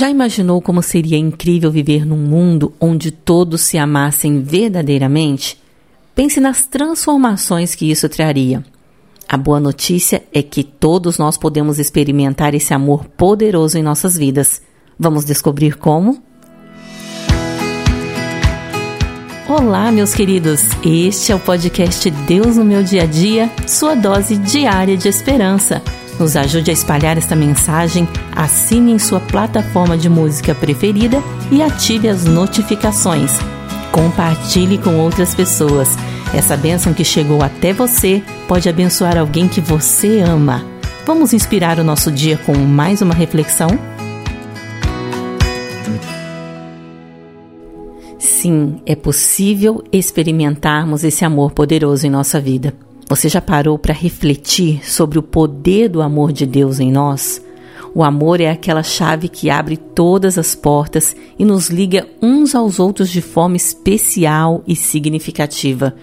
Já imaginou como seria incrível viver num mundo onde todos se amassem verdadeiramente? Pense nas transformações que isso traria. A boa notícia é que todos nós podemos experimentar esse amor poderoso em nossas vidas. Vamos descobrir como? Olá, meus queridos. Este é o podcast Deus no meu dia a dia, sua dose diária de esperança. Nos ajude a espalhar esta mensagem, assine em sua plataforma de música preferida e ative as notificações. Compartilhe com outras pessoas. Essa bênção que chegou até você pode abençoar alguém que você ama. Vamos inspirar o nosso dia com mais uma reflexão? Sim, é possível experimentarmos esse amor poderoso em nossa vida. Você já parou para refletir sobre o poder do amor de Deus em nós? O amor é aquela chave que abre todas as portas e nos liga uns aos outros de forma especial e significativa.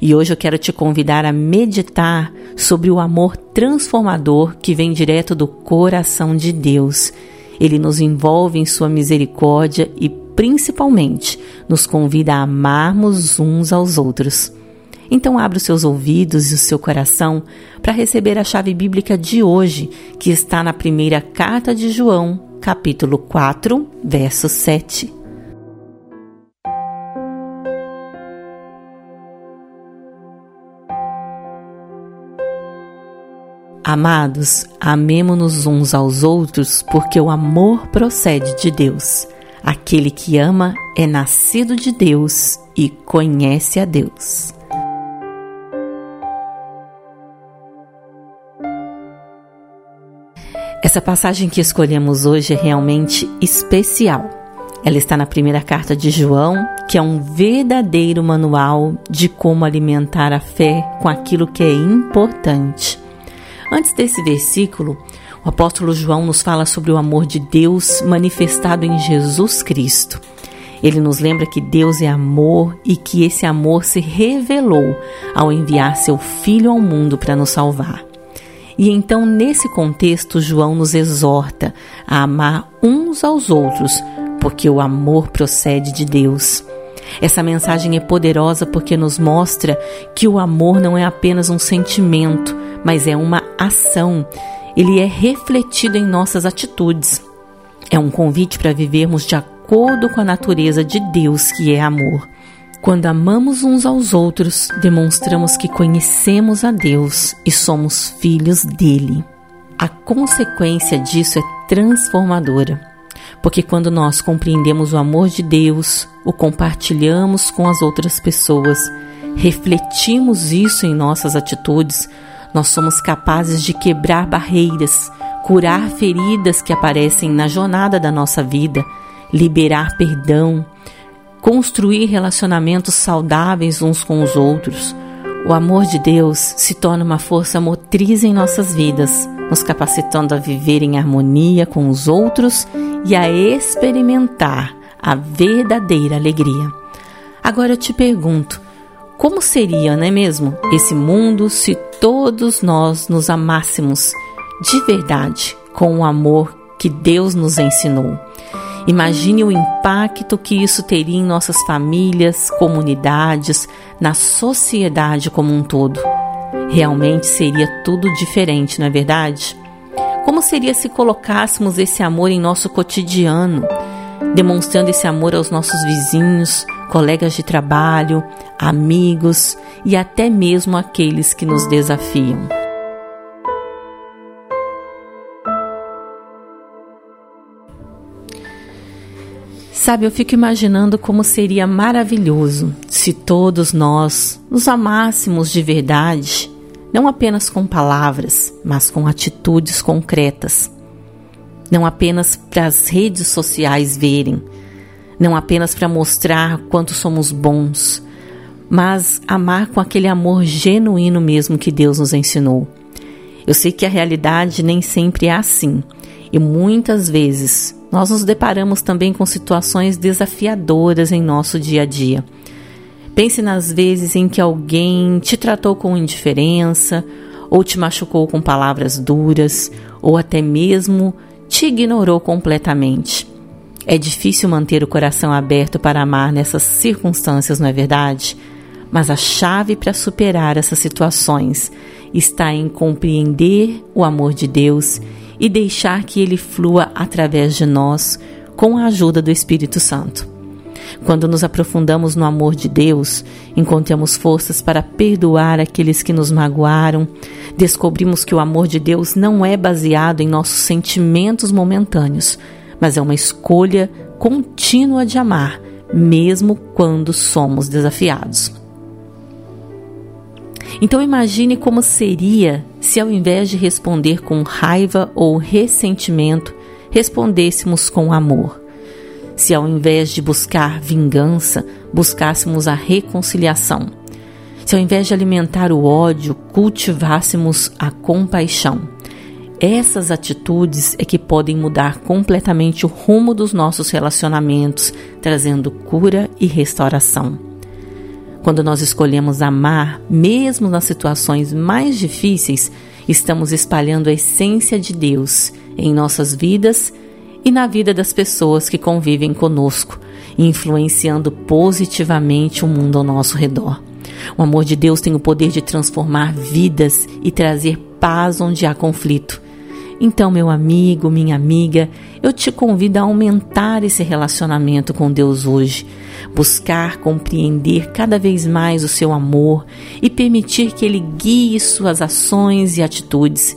E hoje eu quero te convidar a meditar sobre o amor transformador que vem direto do coração de Deus. Ele nos envolve em sua misericórdia e principalmente, nos convida a amarmos uns aos outros. Então, abra os seus ouvidos e o seu coração para receber a chave bíblica de hoje, que está na primeira carta de João, capítulo 4, verso 7. Amados, amemo-nos uns aos outros, porque o amor procede de Deus. Aquele que ama é nascido de Deus e conhece a Deus. Essa passagem que escolhemos hoje é realmente especial. Ela está na primeira carta de João, que é um verdadeiro manual de como alimentar a fé com aquilo que é importante. Antes desse versículo, o apóstolo João nos fala sobre o amor de Deus manifestado em Jesus Cristo. Ele nos lembra que Deus é amor e que esse amor se revelou ao enviar seu Filho ao mundo para nos salvar. E então, nesse contexto, João nos exorta a amar uns aos outros, porque o amor procede de Deus. Essa mensagem é poderosa porque nos mostra que o amor não é apenas um sentimento, mas é uma ação ele é refletido em nossas atitudes. É um convite para vivermos de acordo com a natureza de Deus, que é amor. Quando amamos uns aos outros, demonstramos que conhecemos a Deus e somos filhos dele. A consequência disso é transformadora, porque quando nós compreendemos o amor de Deus, o compartilhamos com as outras pessoas, refletimos isso em nossas atitudes, nós somos capazes de quebrar barreiras, curar feridas que aparecem na jornada da nossa vida, liberar perdão, construir relacionamentos saudáveis uns com os outros. O amor de Deus se torna uma força motriz em nossas vidas, nos capacitando a viver em harmonia com os outros e a experimentar a verdadeira alegria. Agora eu te pergunto, como seria, não é mesmo, esse mundo se todos nós nos amássemos de verdade com o amor que Deus nos ensinou? Imagine o impacto que isso teria em nossas famílias, comunidades, na sociedade como um todo. Realmente seria tudo diferente, não é verdade? Como seria se colocássemos esse amor em nosso cotidiano, demonstrando esse amor aos nossos vizinhos, colegas de trabalho, amigos e até mesmo aqueles que nos desafiam. Sabe, eu fico imaginando como seria maravilhoso se todos nós nos amássemos de verdade, não apenas com palavras, mas com atitudes concretas. Não apenas para as redes sociais verem, não apenas para mostrar quanto somos bons, mas amar com aquele amor genuíno mesmo que Deus nos ensinou. Eu sei que a realidade nem sempre é assim, e muitas vezes nós nos deparamos também com situações desafiadoras em nosso dia a dia. Pense nas vezes em que alguém te tratou com indiferença, ou te machucou com palavras duras, ou até mesmo te ignorou completamente. É difícil manter o coração aberto para amar nessas circunstâncias, não é verdade? Mas a chave para superar essas situações está em compreender o amor de Deus e deixar que ele flua através de nós com a ajuda do Espírito Santo. Quando nos aprofundamos no amor de Deus, encontramos forças para perdoar aqueles que nos magoaram, descobrimos que o amor de Deus não é baseado em nossos sentimentos momentâneos, mas é uma escolha contínua de amar, mesmo quando somos desafiados. Então imagine como seria se ao invés de responder com raiva ou ressentimento, respondêssemos com amor. Se ao invés de buscar vingança, buscássemos a reconciliação. Se ao invés de alimentar o ódio, cultivássemos a compaixão. Essas atitudes é que podem mudar completamente o rumo dos nossos relacionamentos, trazendo cura e restauração. Quando nós escolhemos amar, mesmo nas situações mais difíceis, estamos espalhando a essência de Deus em nossas vidas e na vida das pessoas que convivem conosco, influenciando positivamente o mundo ao nosso redor. O amor de Deus tem o poder de transformar vidas e trazer paz onde há conflito. Então, meu amigo, minha amiga, eu te convido a aumentar esse relacionamento com Deus hoje, buscar compreender cada vez mais o seu amor e permitir que Ele guie suas ações e atitudes,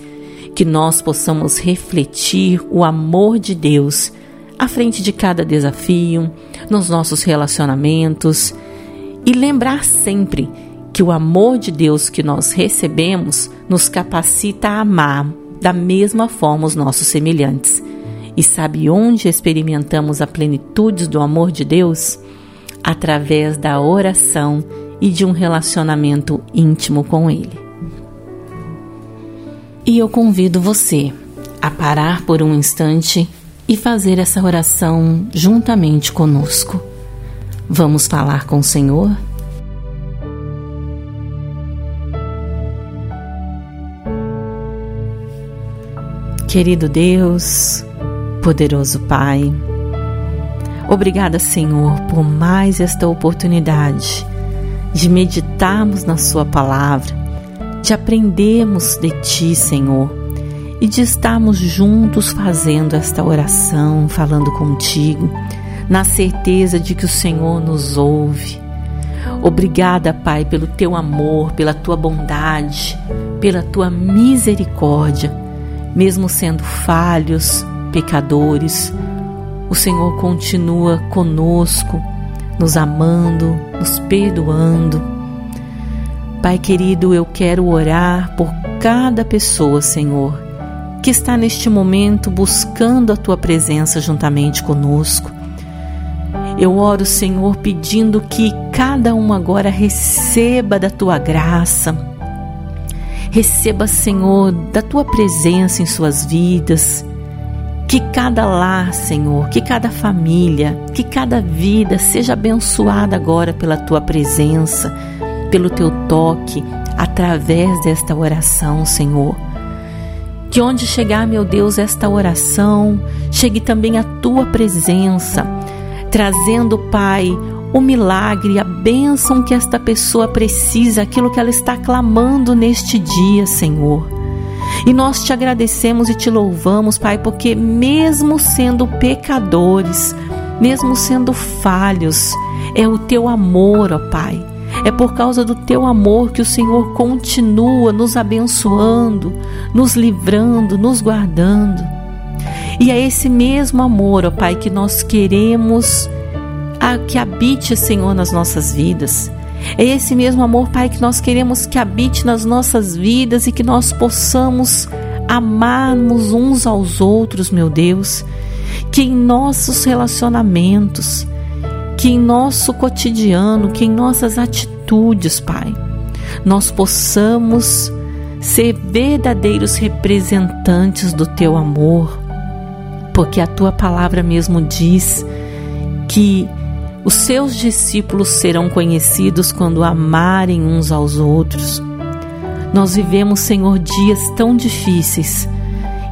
que nós possamos refletir o amor de Deus à frente de cada desafio, nos nossos relacionamentos e lembrar sempre que o amor de Deus que nós recebemos nos capacita a amar da mesma forma os nossos semelhantes. E sabe onde experimentamos a plenitude do amor de Deus? Através da oração e de um relacionamento íntimo com Ele. E eu convido você a parar por um instante e fazer essa oração juntamente conosco. Vamos falar com o Senhor? Querido Deus, poderoso Pai, obrigada, Senhor, por mais esta oportunidade de meditarmos na Sua palavra, de aprendermos de Ti, Senhor, e de estarmos juntos fazendo esta oração, falando contigo, na certeza de que o Senhor nos ouve. Obrigada, Pai, pelo teu amor, pela tua bondade, pela tua misericórdia mesmo sendo falhos, pecadores, o Senhor continua conosco, nos amando, nos perdoando. Pai querido, eu quero orar por cada pessoa, Senhor, que está neste momento buscando a tua presença juntamente conosco. Eu oro, Senhor, pedindo que cada um agora receba da tua graça Receba, Senhor, da tua presença em suas vidas. Que cada lar, Senhor, que cada família, que cada vida seja abençoada agora pela tua presença, pelo teu toque, através desta oração, Senhor. Que onde chegar, meu Deus, esta oração, chegue também a tua presença, trazendo, Pai, o milagre, a bênção que esta pessoa precisa, aquilo que ela está clamando neste dia, Senhor. E nós te agradecemos e te louvamos, Pai, porque mesmo sendo pecadores, mesmo sendo falhos, é o teu amor, ó Pai. É por causa do teu amor que o Senhor continua nos abençoando, nos livrando, nos guardando. E é esse mesmo amor, ó Pai, que nós queremos que habite, Senhor, nas nossas vidas. É esse mesmo amor, Pai, que nós queremos que habite nas nossas vidas e que nós possamos amarmos uns aos outros, meu Deus. Que em nossos relacionamentos, que em nosso cotidiano, que em nossas atitudes, Pai, nós possamos ser verdadeiros representantes do Teu amor, porque a Tua palavra mesmo diz que os seus discípulos serão conhecidos quando amarem uns aos outros. Nós vivemos, Senhor, dias tão difíceis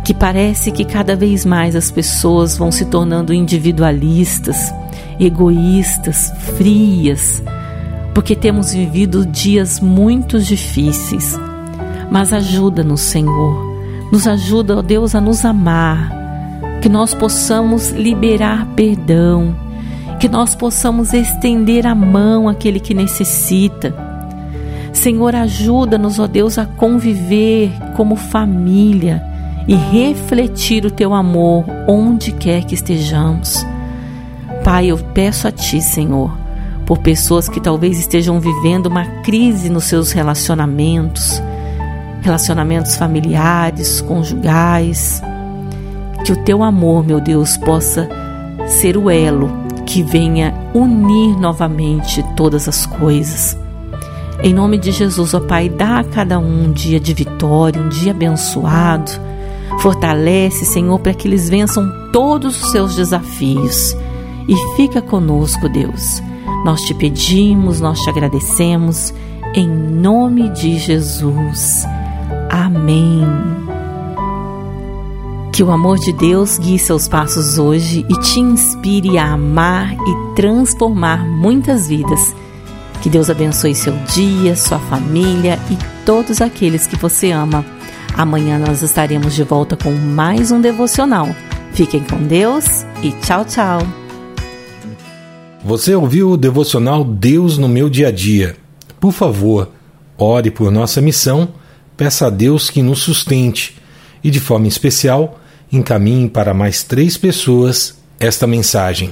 que parece que cada vez mais as pessoas vão se tornando individualistas, egoístas, frias, porque temos vivido dias muito difíceis. Mas ajuda-nos, Senhor, nos ajuda, ó Deus, a nos amar, que nós possamos liberar perdão, que nós possamos estender a mão àquele que necessita. Senhor, ajuda-nos, ó Deus, a conviver como família e refletir o teu amor onde quer que estejamos. Pai, eu peço a Ti, Senhor, por pessoas que talvez estejam vivendo uma crise nos seus relacionamentos, relacionamentos familiares, conjugais, que o Teu amor, meu Deus, possa ser o elo que venha unir novamente todas as coisas. Em nome de Jesus, ó Pai, dá a cada um um dia de vitória, um dia abençoado Fortalece, Senhor, para que eles vençam todos os seus desafios. E fica conosco, Deus. Nós te pedimos, nós te agradecemos, em nome de Jesus. Amém. Que o amor de Deus guie seus passos hoje e te inspire a amar e transformar muitas vidas. Que Deus abençoe seu dia, sua família e todos aqueles que você ama. Amanhã nós estaremos de volta com mais um devocional. Fiquem com Deus e tchau, tchau. Você ouviu o devocional Deus no meu dia a dia? Por favor, ore por nossa missão, peça a Deus que nos sustente e, de forma especial, encaminhe para mais três pessoas esta mensagem.